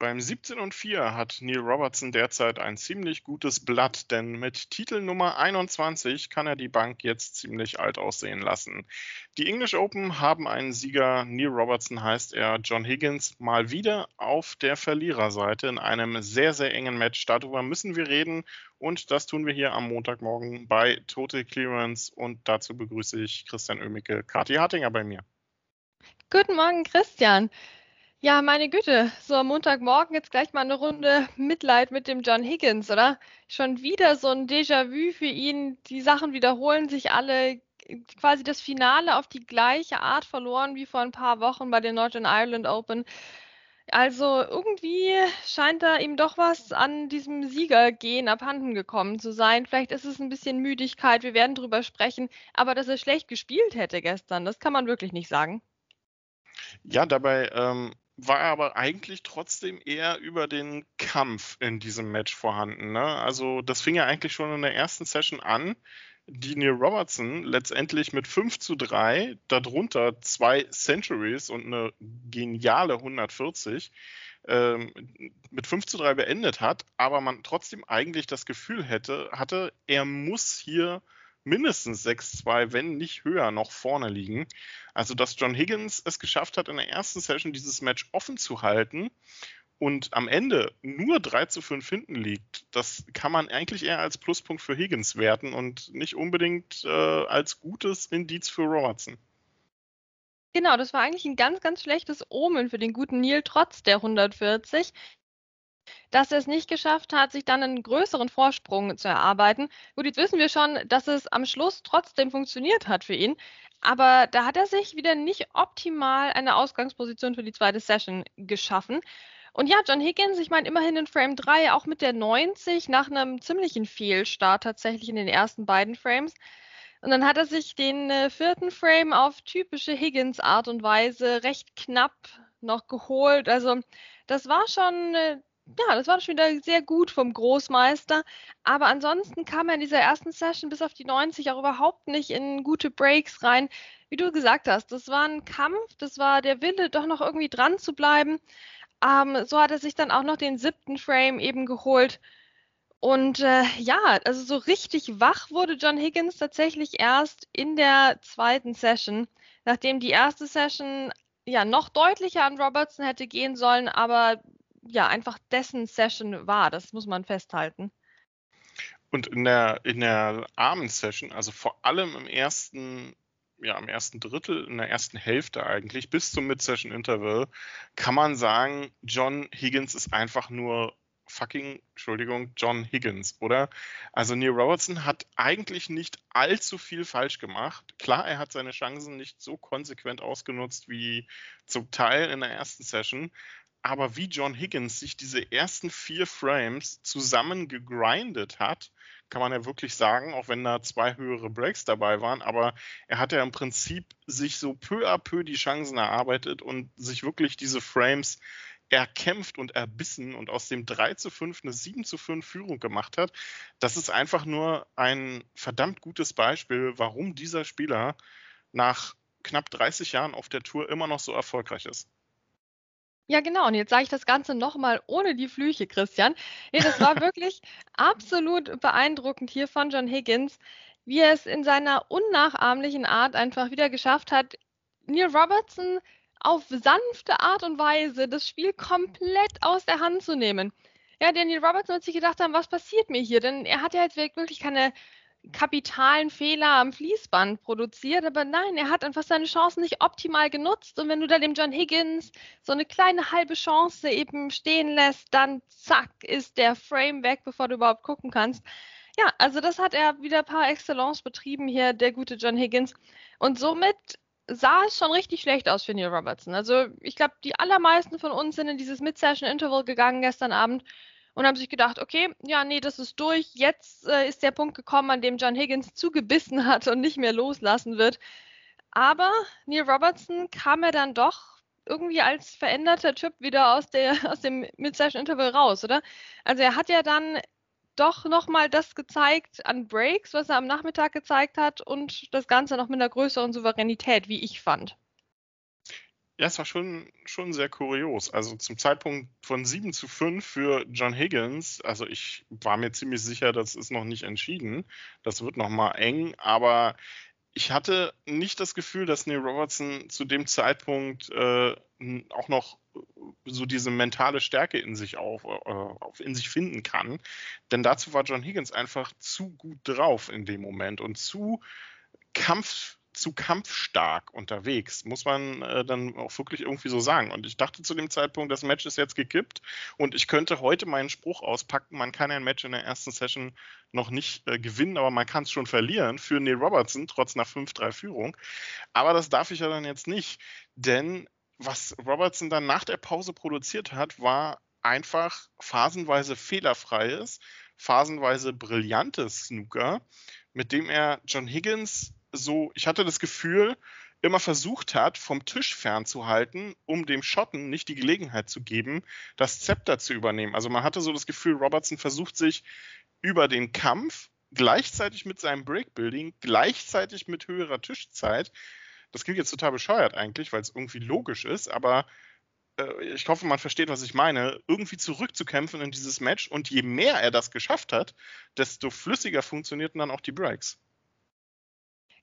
Beim 17 und 4 hat Neil Robertson derzeit ein ziemlich gutes Blatt, denn mit Titel Nummer 21 kann er die Bank jetzt ziemlich alt aussehen lassen. Die English Open haben einen Sieger, Neil Robertson heißt er, John Higgins, mal wieder auf der Verliererseite in einem sehr, sehr engen Match. Darüber müssen wir reden und das tun wir hier am Montagmorgen bei Total Clearance und dazu begrüße ich Christian Oemicke, Kathi Hartinger bei mir. Guten Morgen, Christian. Ja, meine Güte, so am Montagmorgen jetzt gleich mal eine Runde Mitleid mit dem John Higgins, oder? Schon wieder so ein Déjà-vu für ihn. Die Sachen wiederholen sich alle. Quasi das Finale auf die gleiche Art verloren wie vor ein paar Wochen bei den Northern Ireland Open. Also irgendwie scheint da ihm doch was an diesem Siegergehen abhanden gekommen zu sein. Vielleicht ist es ein bisschen Müdigkeit, wir werden drüber sprechen. Aber dass er schlecht gespielt hätte gestern, das kann man wirklich nicht sagen. Ja, dabei ähm, war er aber eigentlich trotzdem eher über den Kampf in diesem Match vorhanden. Ne? Also das fing ja eigentlich schon in der ersten Session an, die Neil Robertson letztendlich mit 5 zu 3, darunter zwei Centuries und eine geniale 140, ähm, mit 5 zu 3 beendet hat, aber man trotzdem eigentlich das Gefühl hätte, hatte, er muss hier mindestens 6-2, wenn nicht höher, noch vorne liegen. Also, dass John Higgins es geschafft hat, in der ersten Session dieses Match offen zu halten und am Ende nur 3 zu 5 hinten liegt, das kann man eigentlich eher als Pluspunkt für Higgins werten und nicht unbedingt äh, als gutes Indiz für Robertson. Genau, das war eigentlich ein ganz, ganz schlechtes Omen für den guten Neil trotz der 140 dass er es nicht geschafft hat, sich dann einen größeren Vorsprung zu erarbeiten. Gut, jetzt wissen wir schon, dass es am Schluss trotzdem funktioniert hat für ihn. Aber da hat er sich wieder nicht optimal eine Ausgangsposition für die zweite Session geschaffen. Und ja, John Higgins, ich meine, immerhin in Frame 3, auch mit der 90, nach einem ziemlichen Fehlstart tatsächlich in den ersten beiden Frames. Und dann hat er sich den äh, vierten Frame auf typische Higgins-Art und Weise recht knapp noch geholt. Also das war schon äh, ja, das war schon wieder sehr gut vom Großmeister. Aber ansonsten kam er in dieser ersten Session bis auf die 90 auch überhaupt nicht in gute Breaks rein. Wie du gesagt hast, das war ein Kampf, das war der Wille, doch noch irgendwie dran zu bleiben. Ähm, so hat er sich dann auch noch den siebten Frame eben geholt. Und äh, ja, also so richtig wach wurde John Higgins tatsächlich erst in der zweiten Session, nachdem die erste Session ja noch deutlicher an Robertson hätte gehen sollen, aber ja einfach dessen Session war. Das muss man festhalten. Und in der, in der Abendsession, also vor allem im ersten, ja, im ersten Drittel, in der ersten Hälfte eigentlich, bis zum Mid-Session Interval, kann man sagen, John Higgins ist einfach nur fucking, Entschuldigung, John Higgins, oder? Also Neil Robertson hat eigentlich nicht allzu viel falsch gemacht. Klar, er hat seine Chancen nicht so konsequent ausgenutzt wie zum Teil in der ersten Session, aber wie John Higgins sich diese ersten vier Frames zusammen gegrindet hat, kann man ja wirklich sagen, auch wenn da zwei höhere Breaks dabei waren, aber er hat ja im Prinzip sich so peu à peu die Chancen erarbeitet und sich wirklich diese Frames erkämpft und erbissen und aus dem 3 zu 5 eine 7 zu 5 Führung gemacht hat. Das ist einfach nur ein verdammt gutes Beispiel, warum dieser Spieler nach knapp 30 Jahren auf der Tour immer noch so erfolgreich ist. Ja, genau. Und jetzt sage ich das Ganze nochmal ohne die Flüche, Christian. Nee, das war wirklich absolut beeindruckend hier von John Higgins, wie er es in seiner unnachahmlichen Art einfach wieder geschafft hat, Neil Robertson auf sanfte Art und Weise das Spiel komplett aus der Hand zu nehmen. Ja, der Neil Robertson wird sich gedacht haben, was passiert mir hier? Denn er hat ja jetzt wirklich keine kapitalen Fehler am Fließband produziert, aber nein, er hat einfach seine Chancen nicht optimal genutzt. Und wenn du da dem John Higgins so eine kleine halbe Chance eben stehen lässt, dann zack, ist der Frame weg, bevor du überhaupt gucken kannst. Ja, also das hat er wieder par excellence betrieben hier, der gute John Higgins. Und somit sah es schon richtig schlecht aus für Neil Robertson. Also ich glaube, die allermeisten von uns sind in dieses Mid-Session-Interval gegangen gestern Abend und haben sich gedacht, okay, ja, nee, das ist durch. Jetzt äh, ist der Punkt gekommen, an dem John Higgins zugebissen hat und nicht mehr loslassen wird. Aber Neil Robertson kam er dann doch irgendwie als veränderter Typ wieder aus, der, aus dem Mid-Session-Interval raus, oder? Also er hat ja dann doch nochmal das gezeigt an Breaks, was er am Nachmittag gezeigt hat und das Ganze noch mit einer größeren Souveränität, wie ich fand. Ja, es war schon, schon sehr kurios. Also zum Zeitpunkt von 7 zu 5 für John Higgins, also ich war mir ziemlich sicher, das ist noch nicht entschieden. Das wird nochmal eng, aber ich hatte nicht das Gefühl, dass Neil Robertson zu dem Zeitpunkt äh, auch noch so diese mentale Stärke in sich auf, äh, in sich finden kann. Denn dazu war John Higgins einfach zu gut drauf in dem Moment und zu Kampf zu kampfstark unterwegs, muss man äh, dann auch wirklich irgendwie so sagen. Und ich dachte zu dem Zeitpunkt, das Match ist jetzt gekippt und ich könnte heute meinen Spruch auspacken, man kann ein Match in der ersten Session noch nicht äh, gewinnen, aber man kann es schon verlieren für Neil Robertson, trotz einer 5-3 Führung. Aber das darf ich ja dann jetzt nicht, denn was Robertson dann nach der Pause produziert hat, war einfach phasenweise fehlerfreies, phasenweise brillantes Snooker, mit dem er John Higgins so, ich hatte das Gefühl, immer versucht hat, vom Tisch fernzuhalten, um dem Schotten nicht die Gelegenheit zu geben, das Zepter zu übernehmen. Also man hatte so das Gefühl, Robertson versucht sich über den Kampf gleichzeitig mit seinem Breakbuilding, gleichzeitig mit höherer Tischzeit. Das klingt jetzt total bescheuert eigentlich, weil es irgendwie logisch ist, aber äh, ich hoffe, man versteht, was ich meine, irgendwie zurückzukämpfen in dieses Match. Und je mehr er das geschafft hat, desto flüssiger funktionierten dann auch die Breaks.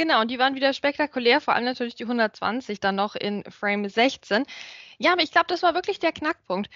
Genau, und die waren wieder spektakulär, vor allem natürlich die 120 dann noch in Frame 16. Ja, aber ich glaube, das war wirklich der Knackpunkt.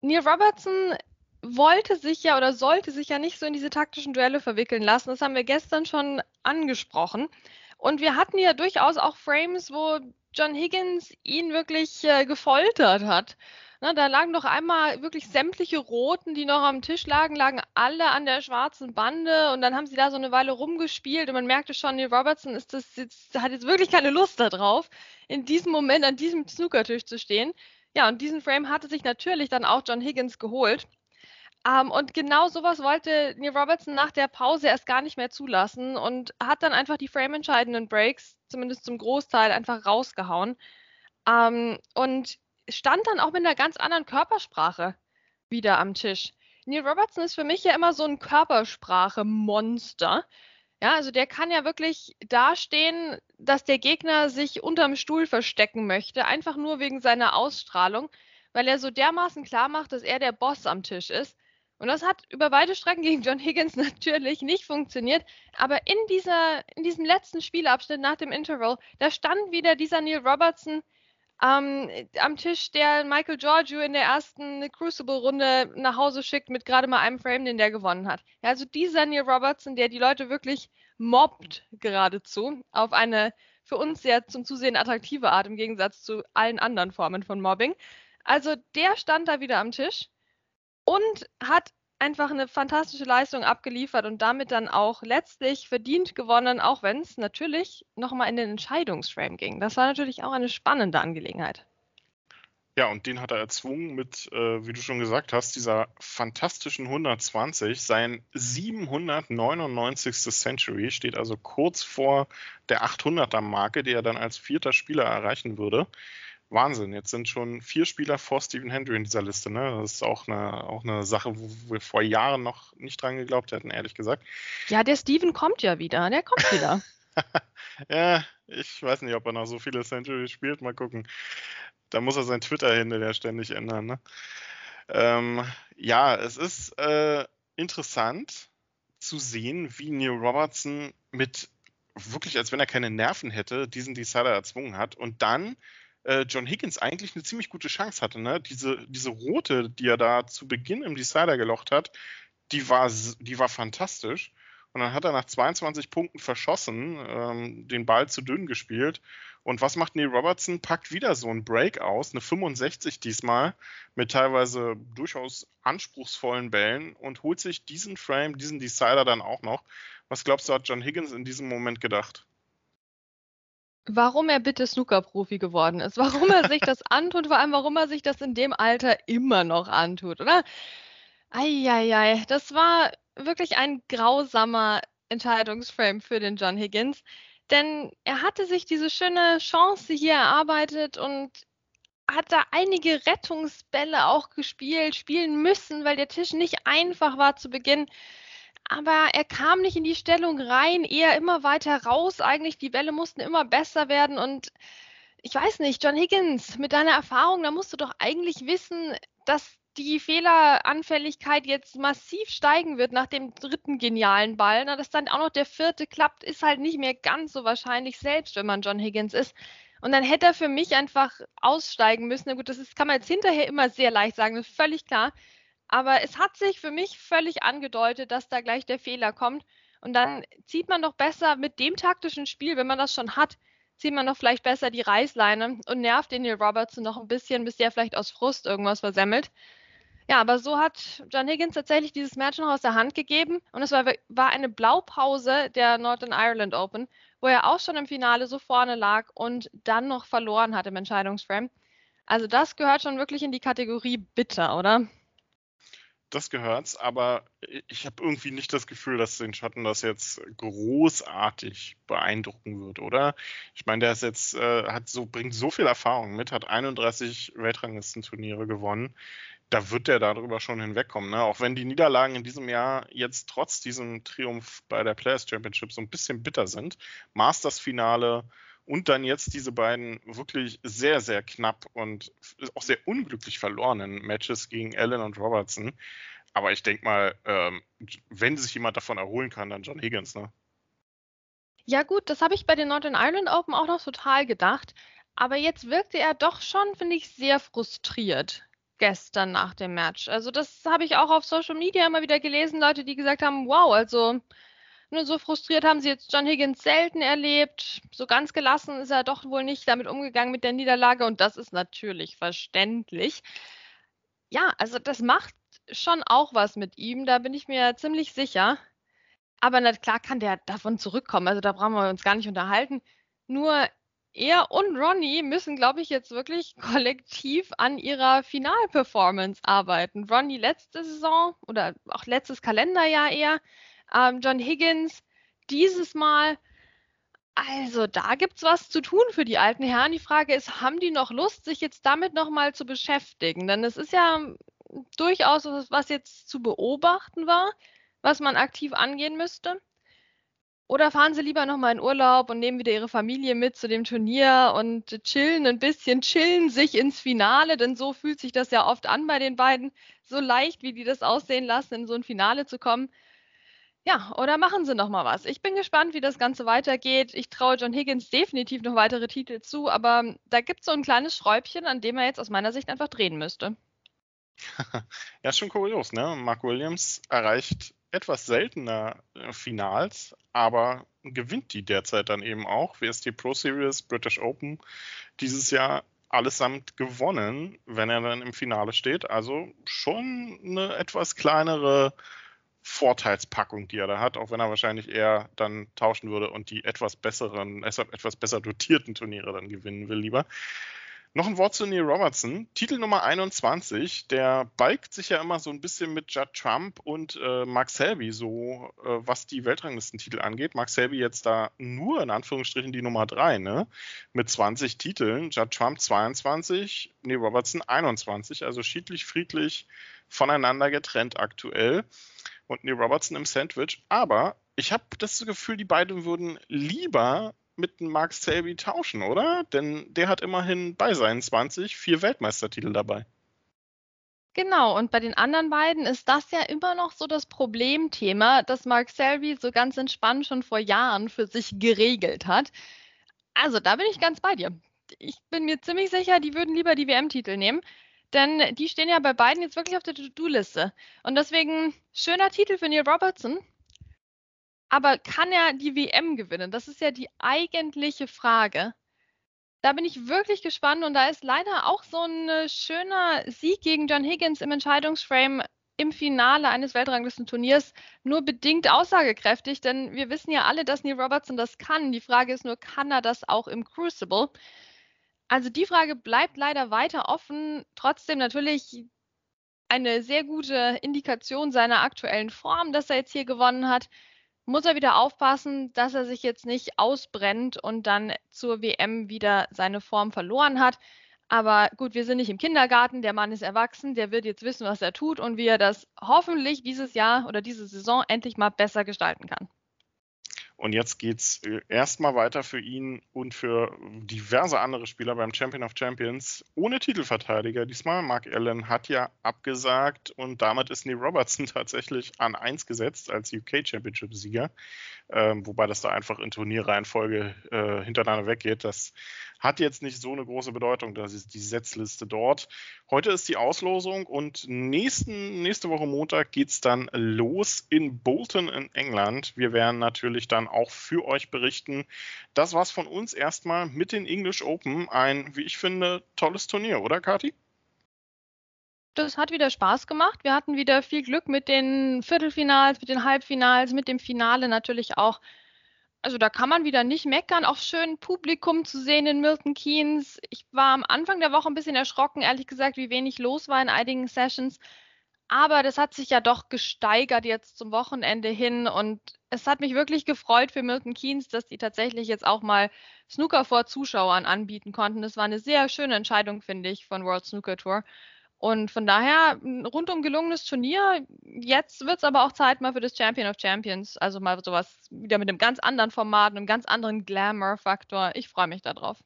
Neil Robertson wollte sich ja oder sollte sich ja nicht so in diese taktischen Duelle verwickeln lassen. Das haben wir gestern schon angesprochen. Und wir hatten ja durchaus auch Frames, wo John Higgins ihn wirklich äh, gefoltert hat. Na, da lagen doch einmal wirklich sämtliche Roten, die noch am Tisch lagen, lagen alle an der schwarzen Bande und dann haben sie da so eine Weile rumgespielt und man merkte schon, Neil Robertson ist das jetzt, hat jetzt wirklich keine Lust darauf, in diesem Moment an diesem Snookertisch zu stehen. Ja, und diesen Frame hatte sich natürlich dann auch John Higgins geholt. Um, ähm, und genau sowas wollte Neil Robertson nach der Pause erst gar nicht mehr zulassen und hat dann einfach die frame-entscheidenden Breaks, zumindest zum Großteil, einfach rausgehauen. Um, ähm, und stand dann auch mit einer ganz anderen Körpersprache wieder am Tisch. Neil Robertson ist für mich ja immer so ein Körpersprache-Monster. Ja, also der kann ja wirklich dastehen, dass der Gegner sich unterm Stuhl verstecken möchte, einfach nur wegen seiner Ausstrahlung, weil er so dermaßen klar macht, dass er der Boss am Tisch ist. Und das hat über weite Strecken gegen John Higgins natürlich nicht funktioniert. Aber in, dieser, in diesem letzten Spielabschnitt nach dem Interval, da stand wieder dieser Neil Robertson, ähm, am Tisch, der Michael Giorgio in der ersten Crucible-Runde nach Hause schickt mit gerade mal einem Frame, den der gewonnen hat. Ja, also dieser Neil Robertson, der die Leute wirklich mobbt geradezu, auf eine für uns sehr zum Zusehen attraktive Art im Gegensatz zu allen anderen Formen von Mobbing. Also der stand da wieder am Tisch und hat einfach eine fantastische Leistung abgeliefert und damit dann auch letztlich verdient gewonnen, auch wenn es natürlich nochmal in den Entscheidungsframe ging. Das war natürlich auch eine spannende Angelegenheit. Ja, und den hat er erzwungen mit, äh, wie du schon gesagt hast, dieser fantastischen 120. Sein 799. Century steht also kurz vor der 800er Marke, die er dann als vierter Spieler erreichen würde. Wahnsinn. Jetzt sind schon vier Spieler vor Stephen Hendry in dieser Liste. Ne? Das ist auch eine, auch eine Sache, wo wir vor Jahren noch nicht dran geglaubt hätten, ehrlich gesagt. Ja, der Steven kommt ja wieder. Der kommt wieder. ja, ich weiß nicht, ob er noch so viele Centuries spielt. Mal gucken. Da muss er sein Twitter-Handle ja ständig ändern. Ne? Ähm, ja, es ist äh, interessant zu sehen, wie Neil Robertson mit wirklich, als wenn er keine Nerven hätte, diesen Decider erzwungen hat und dann äh, John Higgins eigentlich eine ziemlich gute Chance hatte. Ne? Diese, diese rote, die er da zu Beginn im Decider gelocht hat, die war, die war fantastisch. Und dann hat er nach 22 Punkten verschossen, ähm, den Ball zu dünn gespielt. Und was macht Neil Robertson? Packt wieder so einen Break aus, eine 65 diesmal, mit teilweise durchaus anspruchsvollen Bällen und holt sich diesen Frame, diesen Decider dann auch noch. Was glaubst du, hat John Higgins in diesem Moment gedacht? Warum er bitte Snooker-Profi geworden ist, warum er sich das antut, vor allem warum er sich das in dem Alter immer noch antut, oder? Eieiei, das war wirklich ein grausamer Entscheidungsframe für den John Higgins, denn er hatte sich diese schöne Chance hier erarbeitet und hat da einige Rettungsbälle auch gespielt, spielen müssen, weil der Tisch nicht einfach war zu Beginn. Aber er kam nicht in die Stellung rein, eher immer weiter raus. Eigentlich, die Bälle mussten immer besser werden. Und ich weiß nicht, John Higgins, mit deiner Erfahrung, da musst du doch eigentlich wissen, dass die Fehleranfälligkeit jetzt massiv steigen wird nach dem dritten genialen Ball. Na, dass dann auch noch der vierte klappt, ist halt nicht mehr ganz so wahrscheinlich, selbst wenn man John Higgins ist. Und dann hätte er für mich einfach aussteigen müssen. Na gut, das ist, kann man jetzt hinterher immer sehr leicht sagen, das ist völlig klar. Aber es hat sich für mich völlig angedeutet, dass da gleich der Fehler kommt. Und dann zieht man doch besser mit dem taktischen Spiel, wenn man das schon hat, zieht man doch vielleicht besser die Reißleine und nervt den Neil Robertson noch ein bisschen, bis der vielleicht aus Frust irgendwas versemmelt. Ja, aber so hat John Higgins tatsächlich dieses Match noch aus der Hand gegeben und es war, war eine Blaupause der Northern Ireland Open, wo er auch schon im Finale so vorne lag und dann noch verloren hat im Entscheidungsframe. Also das gehört schon wirklich in die Kategorie bitter, oder? Das gehört's, aber ich habe irgendwie nicht das Gefühl, dass den Schatten das jetzt großartig beeindrucken wird, oder? Ich meine, der ist jetzt, äh, hat so, bringt so viel Erfahrung mit, hat 31 Weltranglistenturniere gewonnen. Da wird der darüber schon hinwegkommen, ne? Auch wenn die Niederlagen in diesem Jahr jetzt trotz diesem Triumph bei der Players Championship so ein bisschen bitter sind. Masters-Finale, und dann jetzt diese beiden wirklich sehr, sehr knapp und auch sehr unglücklich verlorenen Matches gegen Allen und Robertson. Aber ich denke mal, ähm, wenn sich jemand davon erholen kann, dann John Higgins, ne? Ja, gut, das habe ich bei den Northern Ireland Open auch noch total gedacht. Aber jetzt wirkte er doch schon, finde ich, sehr frustriert gestern nach dem Match. Also, das habe ich auch auf Social Media immer wieder gelesen, Leute, die gesagt haben: Wow, also nur so frustriert haben sie jetzt John Higgins selten erlebt. So ganz gelassen ist er doch wohl nicht damit umgegangen mit der Niederlage und das ist natürlich verständlich. Ja, also das macht schon auch was mit ihm, da bin ich mir ziemlich sicher. Aber na klar kann der davon zurückkommen, also da brauchen wir uns gar nicht unterhalten. Nur er und Ronnie müssen, glaube ich, jetzt wirklich kollektiv an ihrer Finalperformance arbeiten. Ronnie letzte Saison oder auch letztes Kalenderjahr eher ähm, John Higgins dieses Mal. Also da gibt es was zu tun für die alten Herren. Die Frage ist, haben die noch Lust, sich jetzt damit nochmal zu beschäftigen? Denn es ist ja durchaus was, was jetzt zu beobachten war, was man aktiv angehen müsste. Oder fahren Sie lieber nochmal in Urlaub und nehmen wieder Ihre Familie mit zu dem Turnier und chillen ein bisschen, chillen sich ins Finale, denn so fühlt sich das ja oft an bei den beiden. So leicht, wie die das aussehen lassen, in so ein Finale zu kommen. Ja, oder machen sie noch mal was. Ich bin gespannt, wie das Ganze weitergeht. Ich traue John Higgins definitiv noch weitere Titel zu, aber da gibt es so ein kleines Schräubchen, an dem er jetzt aus meiner Sicht einfach drehen müsste. ja, schon kurios, ne? Mark Williams erreicht etwas seltener äh, Finals, aber gewinnt die derzeit dann eben auch. WST Pro Series, British Open dieses Jahr allesamt gewonnen, wenn er dann im Finale steht. Also schon eine etwas kleinere Vorteilspackung, die er da hat, auch wenn er wahrscheinlich eher dann tauschen würde und die etwas besseren, etwas besser dotierten Turniere dann gewinnen will lieber. Noch ein Wort zu Neil Robertson. Titel Nummer 21, der balgt sich ja immer so ein bisschen mit Judd Trump und äh, Mark Selby, so äh, was die Weltranglistentitel angeht. Mark Selby jetzt da nur in Anführungsstrichen die Nummer 3, ne? Mit 20 Titeln. Judd Trump 22, Neil Robertson 21, also schiedlich, friedlich voneinander getrennt aktuell und Neil Robertson im Sandwich. Aber ich habe das Gefühl, die beiden würden lieber mit Mark Selby tauschen, oder? Denn der hat immerhin bei seinen 20 vier Weltmeistertitel dabei. Genau, und bei den anderen beiden ist das ja immer noch so das Problemthema, das Mark Selby so ganz entspannt schon vor Jahren für sich geregelt hat. Also da bin ich ganz bei dir. Ich bin mir ziemlich sicher, die würden lieber die WM-Titel nehmen. Denn die stehen ja bei beiden jetzt wirklich auf der To-Do-Liste. Und deswegen schöner Titel für Neil Robertson. Aber kann er die WM gewinnen? Das ist ja die eigentliche Frage. Da bin ich wirklich gespannt und da ist leider auch so ein äh, schöner Sieg gegen John Higgins im Entscheidungsframe im Finale eines Weltranglistenturniers nur bedingt aussagekräftig, denn wir wissen ja alle, dass Neil Robertson das kann. Die Frage ist nur, kann er das auch im Crucible? Also die Frage bleibt leider weiter offen. Trotzdem natürlich eine sehr gute Indikation seiner aktuellen Form, dass er jetzt hier gewonnen hat. Muss er wieder aufpassen, dass er sich jetzt nicht ausbrennt und dann zur WM wieder seine Form verloren hat. Aber gut, wir sind nicht im Kindergarten, der Mann ist erwachsen, der wird jetzt wissen, was er tut und wie er das hoffentlich dieses Jahr oder diese Saison endlich mal besser gestalten kann. Und jetzt geht es äh, erstmal weiter für ihn und für diverse andere Spieler beim Champion of Champions ohne Titelverteidiger. Diesmal Mark Allen hat ja abgesagt und damit ist Neil Robertson tatsächlich an 1 gesetzt als UK Championship-Sieger. Ähm, wobei das da einfach in Turnierreihenfolge äh, hintereinander weggeht. Das hat jetzt nicht so eine große Bedeutung, das ist die Setzliste dort. Heute ist die Auslosung und nächsten, nächste Woche Montag geht es dann los in Bolton in England. Wir werden natürlich dann auch für euch berichten. Das war's von uns erstmal mit den English Open. Ein, wie ich finde, tolles Turnier, oder Kati? Das hat wieder Spaß gemacht. Wir hatten wieder viel Glück mit den Viertelfinals, mit den Halbfinals, mit dem Finale natürlich auch also da kann man wieder nicht meckern. Auch schön Publikum zu sehen in Milton Keynes. Ich war am Anfang der Woche ein bisschen erschrocken, ehrlich gesagt, wie wenig los war in einigen Sessions. Aber das hat sich ja doch gesteigert jetzt zum Wochenende hin und es hat mich wirklich gefreut für Milton Keynes, dass die tatsächlich jetzt auch mal Snooker vor Zuschauern anbieten konnten. Das war eine sehr schöne Entscheidung, finde ich, von World Snooker Tour. Und von daher ein rundum gelungenes Turnier. Jetzt wird es aber auch Zeit mal für das Champion of Champions. Also mal sowas wieder mit einem ganz anderen Format, einem ganz anderen Glamour-Faktor. Ich freue mich darauf.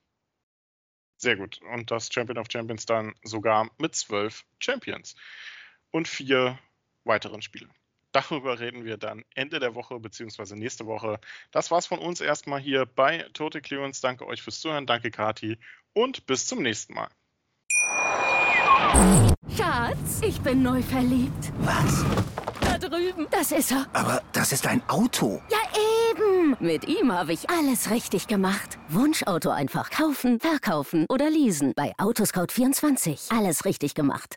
Sehr gut. Und das Champion of Champions dann sogar mit zwölf Champions und vier weiteren Spielen. Darüber reden wir dann Ende der Woche bzw. nächste Woche. Das war's von uns erstmal hier bei Total Clearance. Danke euch fürs Zuhören. Danke, Kati. Und bis zum nächsten Mal. Schatz, ich bin neu verliebt. Was? Da drüben. Das ist er. Aber das ist ein Auto. Ja, eben. Mit ihm habe ich alles richtig gemacht. Wunschauto einfach kaufen, verkaufen oder leasen. Bei Autoscout24. Alles richtig gemacht.